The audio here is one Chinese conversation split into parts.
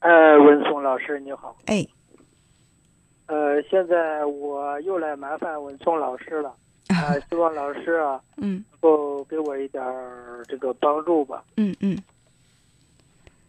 呃，文松老师你好。哎，呃，现在我又来麻烦文松老师了，啊、希望老师啊 嗯能够给我一点儿这个帮助吧。嗯嗯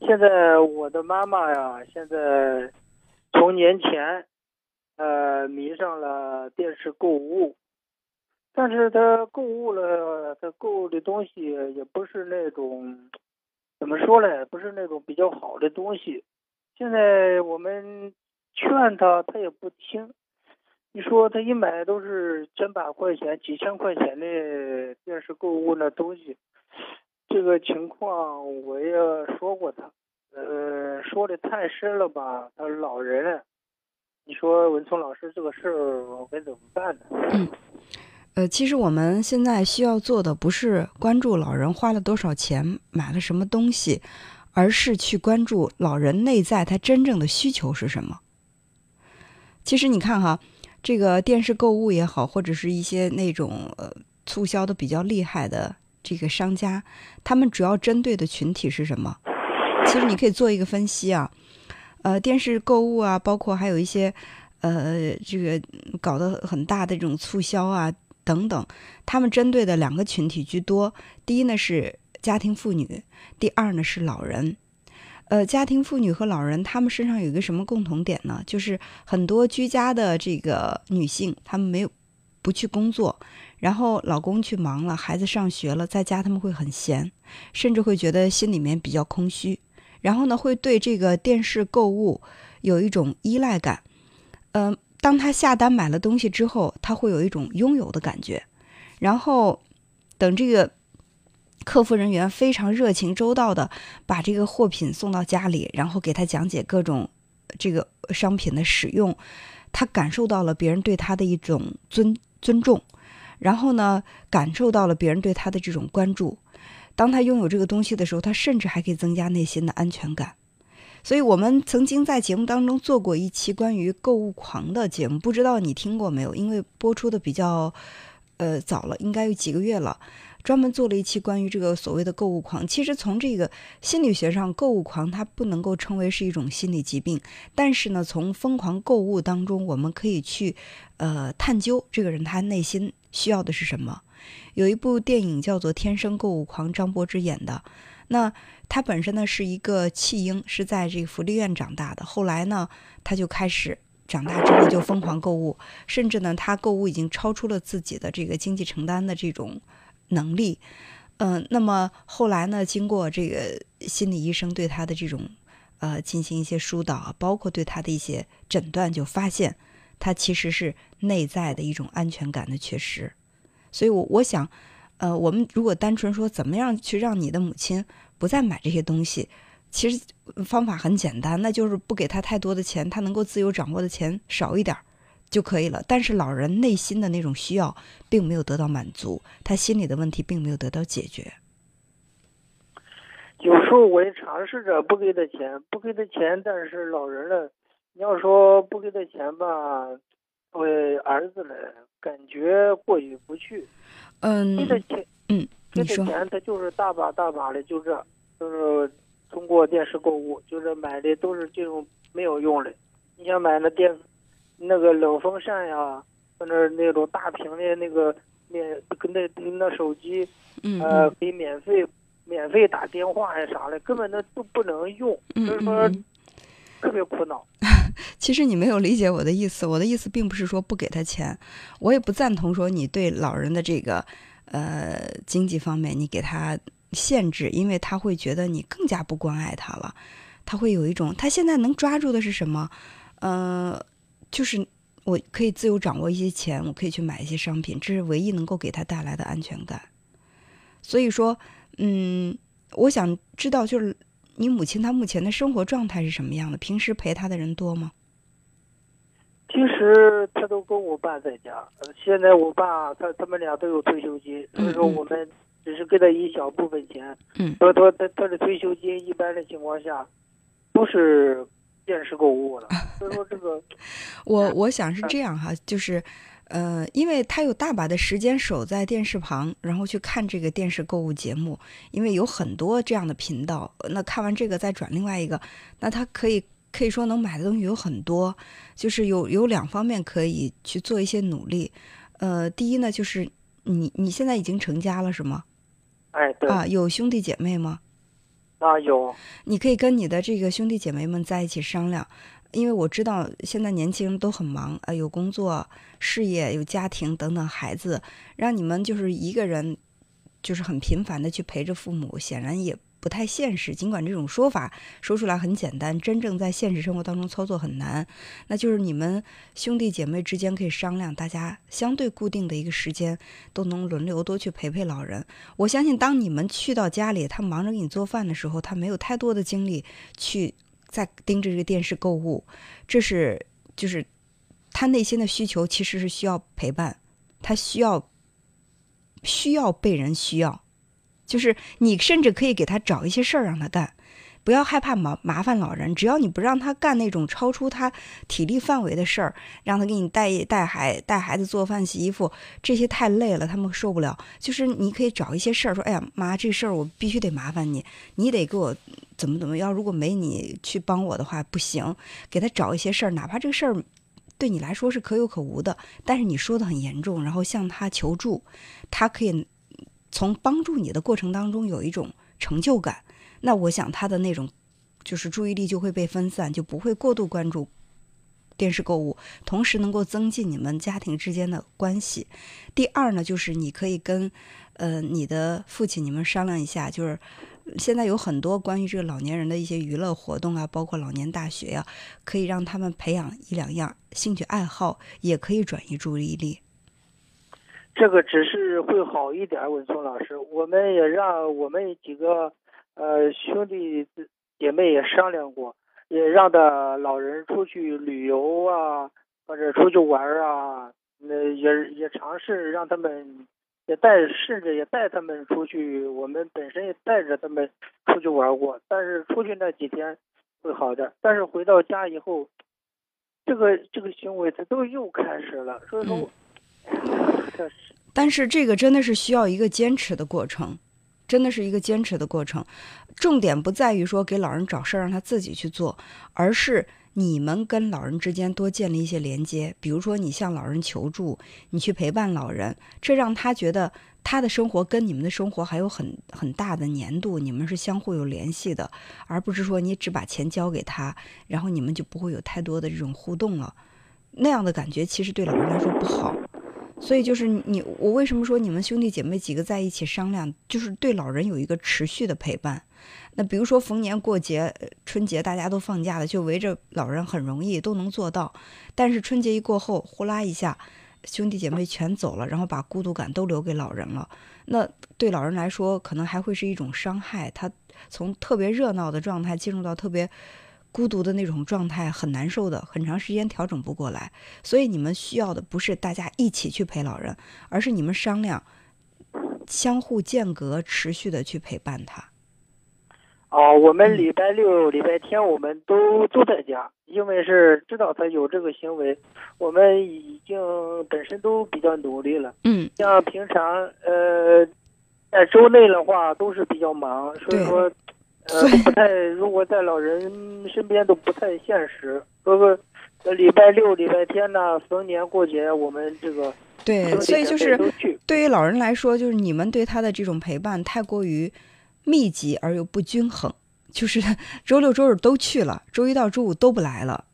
现在我的妈妈呀，现在从年前，呃，迷上了电视购物，但是她购物了，她购物的东西也不是那种，怎么说呢，不是那种比较好的东西。现在我们劝他，他也不听。你说他一买都是千把块钱、几千块钱的电视购物那东西，这个情况我也说过他，呃，说的太深了吧，他老人了。你说文聪老师这个事儿我该怎么办呢？呃，其实我们现在需要做的不是关注老人花了多少钱买了什么东西，而是去关注老人内在他真正的需求是什么。其实你看哈，这个电视购物也好，或者是一些那种呃促销的比较厉害的这个商家，他们主要针对的群体是什么？其实你可以做一个分析啊，呃，电视购物啊，包括还有一些呃这个搞得很大的这种促销啊等等，他们针对的两个群体居多。第一呢是家庭妇女，第二呢是老人。呃，家庭妇女和老人，他们身上有一个什么共同点呢？就是很多居家的这个女性，她们没有不去工作，然后老公去忙了，孩子上学了，在家他们会很闲，甚至会觉得心里面比较空虚，然后呢，会对这个电视购物有一种依赖感。嗯、当他下单买了东西之后，他会有一种拥有的感觉，然后等这个客服人员非常热情周到的把这个货品送到家里，然后给他讲解各种这个商品的使用，他感受到了别人对他的一种尊尊重，然后呢，感受到了别人对他的这种关注。当他拥有这个东西的时候，他甚至还可以增加内心的安全感。所以我们曾经在节目当中做过一期关于购物狂的节目，不知道你听过没有？因为播出的比较呃早了，应该有几个月了。专门做了一期关于这个所谓的购物狂。其实从这个心理学上，购物狂它不能够称为是一种心理疾病，但是呢，从疯狂购物当中，我们可以去呃探究这个人他内心需要的是什么。有一部电影叫做《天生购物狂》，张柏芝演的。那他本身呢是一个弃婴，是在这个福利院长大的。后来呢，他就开始长大之后就疯狂购物，甚至呢，他购物已经超出了自己的这个经济承担的这种能力。嗯、那么后来呢，经过这个心理医生对他的这种呃进行一些疏导，包括对他的一些诊断，就发现他其实是内在的一种安全感的缺失。所以我，我想，呃，我们如果单纯说怎么样去让你的母亲不再买这些东西，其实方法很简单，那就是不给她太多的钱，她能够自由掌握的钱少一点就可以了。但是老人内心的那种需要并没有得到满足，他心里的问题并没有得到解决。有时候我也尝试着不给他钱，不给他钱，但是老人了，你要说不给他钱吧，为儿子了，感觉过意不去。嗯给他钱，嗯，给你说，他钱，他就是大把大把的，就这，就是通过电视购物，就是买的都是这种没有用的。你想买那电，那个冷风扇呀，或者那种大屏的那个免，跟那那手机，嗯呃，嗯可以免费免费打电话呀啥的，根本那都不能用，嗯所以说。特别苦恼。其实你没有理解我的意思，我的意思并不是说不给他钱，我也不赞同说你对老人的这个呃经济方面你给他限制，因为他会觉得你更加不关爱他了，他会有一种他现在能抓住的是什么？呃，就是我可以自由掌握一些钱，我可以去买一些商品，这是唯一能够给他带来的安全感。所以说，嗯，我想知道就是。你母亲她目前的生活状态是什么样的？平时陪她的人多吗？平时她都跟我爸在家，呃现在我爸他他们俩都有退休金，所以说我们只是给他一小部分钱。嗯他他他他的退休金一般的情况下都是电视购物了，所以说这个我我想是这样哈，就是，呃，因为他有大把的时间守在电视旁，然后去看这个电视购物节目，因为有很多这样的频道。那看完这个再转另外一个，那他可以可以说能买的东西有很多，就是有有两方面可以去做一些努力。呃，第一呢，就是你你现在已经成家了是吗？哎，对啊，有兄弟姐妹吗？啊，有。你可以跟你的这个兄弟姐妹们在一起商量。因为我知道现在年轻人都很忙啊，有工作、事业、有家庭等等孩子，让你们就是一个人，就是很频繁的去陪着父母，显然也不太现实。尽管这种说法说出来很简单，真正在现实生活当中操作很难。那就是你们兄弟姐妹之间可以商量，大家相对固定的一个时间，都能轮流多去陪陪老人。我相信，当你们去到家里，他忙着给你做饭的时候，他没有太多的精力去。在盯着这个电视购物，这是就是他内心的需求，其实是需要陪伴，他需要需要被人需要，就是你甚至可以给他找一些事儿让他干。不要害怕麻麻烦老人，只要你不让他干那种超出他体力范围的事儿，让他给你带带孩带孩子做饭洗衣服，这些太累了，他们受不了。就是你可以找一些事儿，说，哎呀妈，这事儿我必须得麻烦你，你得给我怎么怎么样。如果没你去帮我的话，不行。给他找一些事儿，哪怕这个事儿对你来说是可有可无的，但是你说的很严重，然后向他求助，他可以从帮助你的过程当中有一种成就感。那我想他的那种，就是注意力就会被分散，就不会过度关注电视购物，同时能够增进你们家庭之间的关系。第二呢，就是你可以跟呃你的父亲你们商量一下，就是现在有很多关于这个老年人的一些娱乐活动啊，包括老年大学呀，可以让他们培养一两样兴趣爱好，也可以转移注意力。这个只是会好一点，文聪老师，我们也让我们几个。呃，兄弟姐妹也商量过，也让的老人出去旅游啊，或者出去玩啊，那也也尝试让他们也带，甚至也带他们出去。我们本身也带着他们出去玩过，但是出去那几天会好点，但是回到家以后，这个这个行为他都又开始了。所以说，但是这个真的是需要一个坚持的过程。真的是一个坚持的过程，重点不在于说给老人找事儿让他自己去做，而是你们跟老人之间多建立一些连接。比如说，你向老人求助，你去陪伴老人，这让他觉得他的生活跟你们的生活还有很很大的粘度，你们是相互有联系的，而不是说你只把钱交给他，然后你们就不会有太多的这种互动了。那样的感觉其实对老人来说不好。所以就是你，我为什么说你们兄弟姐妹几个在一起商量，就是对老人有一个持续的陪伴。那比如说逢年过节、春节大家都放假了，就围着老人很容易都能做到。但是春节一过后，呼啦一下，兄弟姐妹全走了，然后把孤独感都留给老人了。那对老人来说，可能还会是一种伤害。他从特别热闹的状态进入到特别。孤独的那种状态很难受的，很长时间调整不过来，所以你们需要的不是大家一起去陪老人，而是你们商量，相互间隔、持续的去陪伴他。哦，我们礼拜六、礼拜天我们都都在家，因为是知道他有这个行为，我们已经本身都比较努力了。嗯，像平常呃，在周内的话都是比较忙，所以说。呃，不太，如果在老人身边都不太现实。哥哥，礼拜六、礼拜天呢，逢年过节，我们这个对，所以就是对于老人来说，就是你们对他的这种陪伴太过于密集而又不均衡，就是 周六周日都去了，周一到周五都不来了，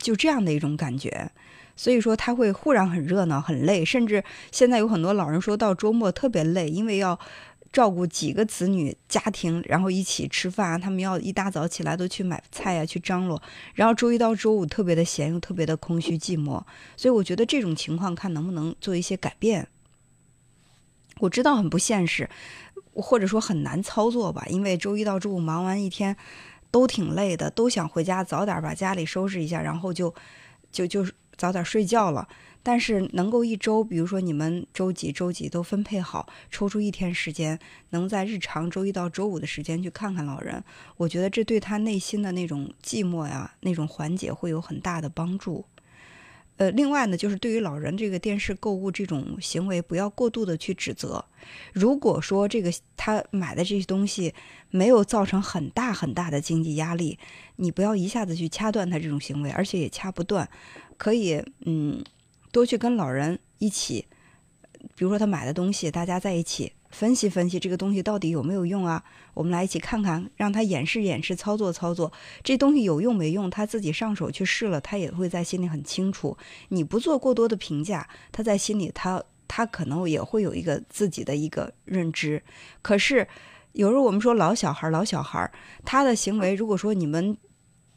就这样的一种感觉。所以说他会忽然很热闹、很累，甚至现在有很多老人说到周末特别累，因为要。照顾几个子女家庭，然后一起吃饭，他们要一大早起来都去买菜呀，去张罗，然后周一到周五特别的闲，又特别的空虚寂寞，所以我觉得这种情况看能不能做一些改变。我知道很不现实，或者说很难操作吧，因为周一到周五忙完一天都挺累的，都想回家早点把家里收拾一下，然后就就就是早点睡觉了。但是能够一周，比如说你们周几周几都分配好，抽出一天时间，能在日常周一到周五的时间去看看老人，我觉得这对他内心的那种寂寞呀，那种缓解会有很大的帮助。呃，另外呢，就是对于老人这个电视购物这种行为，不要过度的去指责。如果说这个他买的这些东西没有造成很大很大的经济压力，你不要一下子去掐断他这种行为，而且也掐不断，可以嗯，多去跟老人一起，比如说他买的东西，大家在一起。分析分析这个东西到底有没有用啊？我们来一起看看，让他演示演示，操作操作，这东西有用没用？他自己上手去试了，他也会在心里很清楚。你不做过多的评价，他在心里他他可能也会有一个自己的一个认知。可是有时候我们说老小孩老小孩他的行为，如果说你们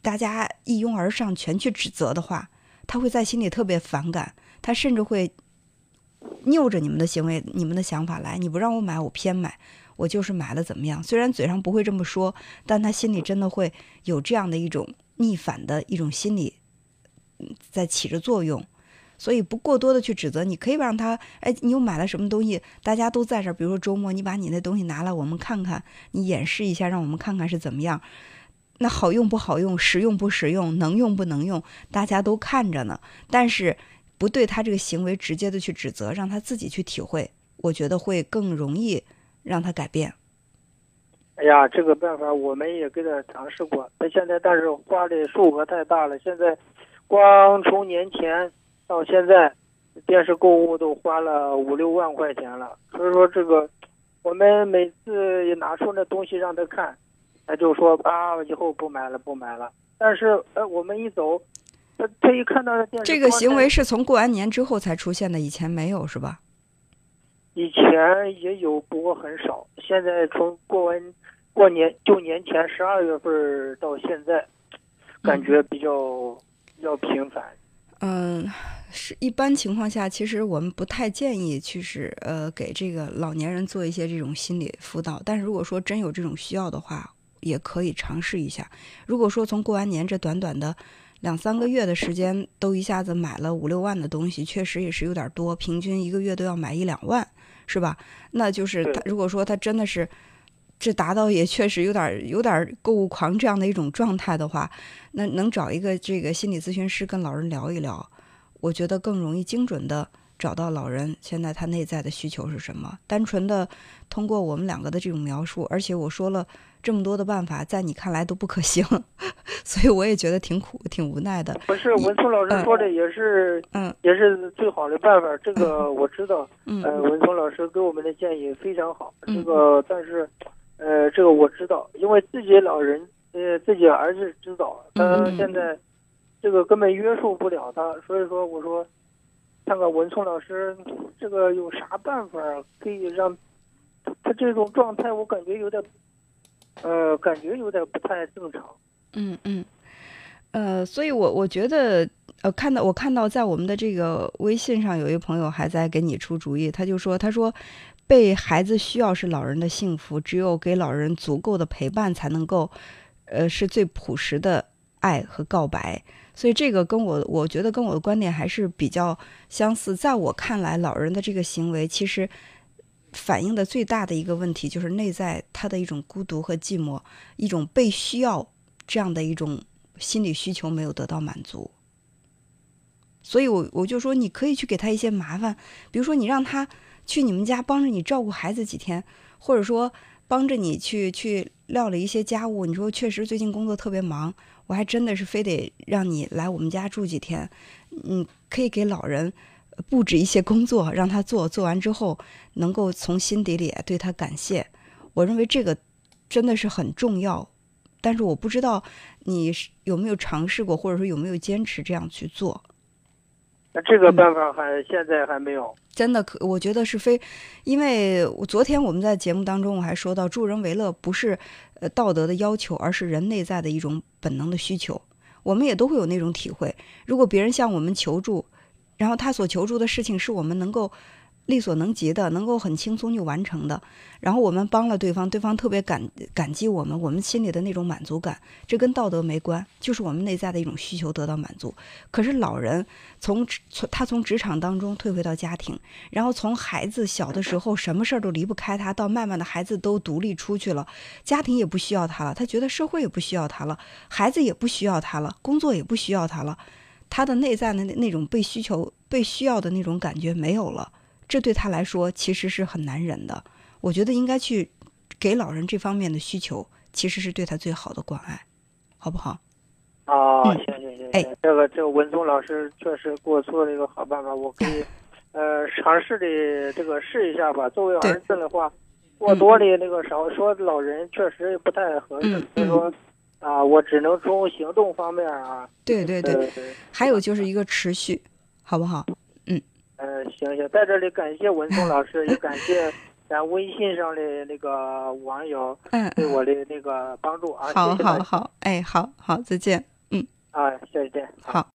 大家一拥而上全去指责的话，他会在心里特别反感，他甚至会。拗着你们的行为、你们的想法来，你不让我买，我偏买，我就是买了，怎么样？虽然嘴上不会这么说，但他心里真的会有这样的一种逆反的一种心理在起着作用。所以不过多的去指责，你可以让他，哎，你又买了什么东西？大家都在这儿，比如说周末，你把你那东西拿来，我们看看，你演示一下，让我们看看是怎么样。那好用不好用，实用不实用，能用不能用，大家都看着呢。但是。不对他这个行为直接的去指责，让他自己去体会，我觉得会更容易让他改变。哎呀，这个办法我们也给他尝试过，他现在但是花的数额太大了，现在光从年前到现在，电视购物都花了五六万块钱了。所以说这个，我们每次拿出那东西让他看，他就说啊，以后不买了，不买了。但是呃，我们一走。他他一看到电视，这个行为是从过完年之后才出现的，以前没有是吧？以前也有，不过很少。现在从过完过年就年前十二月份到现在，感觉比较比较频繁。嗯，是一般情况下，其实我们不太建议去是呃给这个老年人做一些这种心理辅导。但是如果说真有这种需要的话，也可以尝试一下。如果说从过完年这短短的。两三个月的时间都一下子买了五六万的东西，确实也是有点多。平均一个月都要买一两万，是吧？那就是他如果说他真的是这达到也确实有点有点购物狂这样的一种状态的话，那能找一个这个心理咨询师跟老人聊一聊，我觉得更容易精准的找到老人现在他内在的需求是什么。单纯的通过我们两个的这种描述，而且我说了。这么多的办法，在你看来都不可行，所以我也觉得挺苦、挺无奈的。不是文聪老师说的也是，嗯，也是最好的办法。这个我知道，嗯，文聪老师给我们的建议非常好。这个，但是，呃，这个我知道，因为自己老人，呃，自己儿子知道，他现在这个根本约束不了他，所以说我说，看看文聪老师这个有啥办法可以让他这种状态，我感觉有点。呃，感觉有点不太正常。嗯嗯，呃，所以我我觉得，呃，看到我看到在我们的这个微信上，有一朋友还在给你出主意，他就说，他说，被孩子需要是老人的幸福，只有给老人足够的陪伴，才能够，呃，是最朴实的爱和告白。所以这个跟我，我觉得跟我的观点还是比较相似。在我看来，老人的这个行为其实。反映的最大的一个问题就是内在他的一种孤独和寂寞，一种被需要这样的一种心理需求没有得到满足。所以，我我就说，你可以去给他一些麻烦，比如说你让他去你们家帮着你照顾孩子几天，或者说帮着你去去料理一些家务。你说确实最近工作特别忙，我还真的是非得让你来我们家住几天。嗯，可以给老人。布置一些工作让他做，做完之后能够从心底里对他感谢。我认为这个真的是很重要，但是我不知道你有没有尝试过，或者说有没有坚持这样去做。那这个办法还现在还没有。真的可，我觉得是非，因为我昨天我们在节目当中我还说到，助人为乐不是呃道德的要求，而是人内在的一种本能的需求。我们也都会有那种体会，如果别人向我们求助。然后他所求助的事情是我们能够力所能及的，能够很轻松就完成的。然后我们帮了对方，对方特别感感激我们，我们心里的那种满足感，这跟道德没关，就是我们内在的一种需求得到满足。可是老人从从他从职场当中退回到家庭，然后从孩子小的时候什么事儿都离不开他，到慢慢的孩子都独立出去了，家庭也不需要他了，他觉得社会也不需要他了，孩子也不需要他了，工作也不需要他了。他的内在的那那种被需求、被需要的那种感觉没有了，这对他来说其实是很难忍的。我觉得应该去给老人这方面的需求，其实是对他最好的关爱，好不好？啊，嗯行行行哎，这个这个文松老师确实给我做了一个好办法，我可以呃尝试的这个试一下吧。作为儿子的话，过多的那个少说老人确实不太合适，嗯所以说啊，我只能从行动方面啊，对对对，呃还有就是一个持续，好不好？呃，行行，在这里感谢文松老师，也感谢 咱微信上的那个网友嗯，对我的那个帮助啊，好好好，哎，好好，再见。嗯啊，再见。好。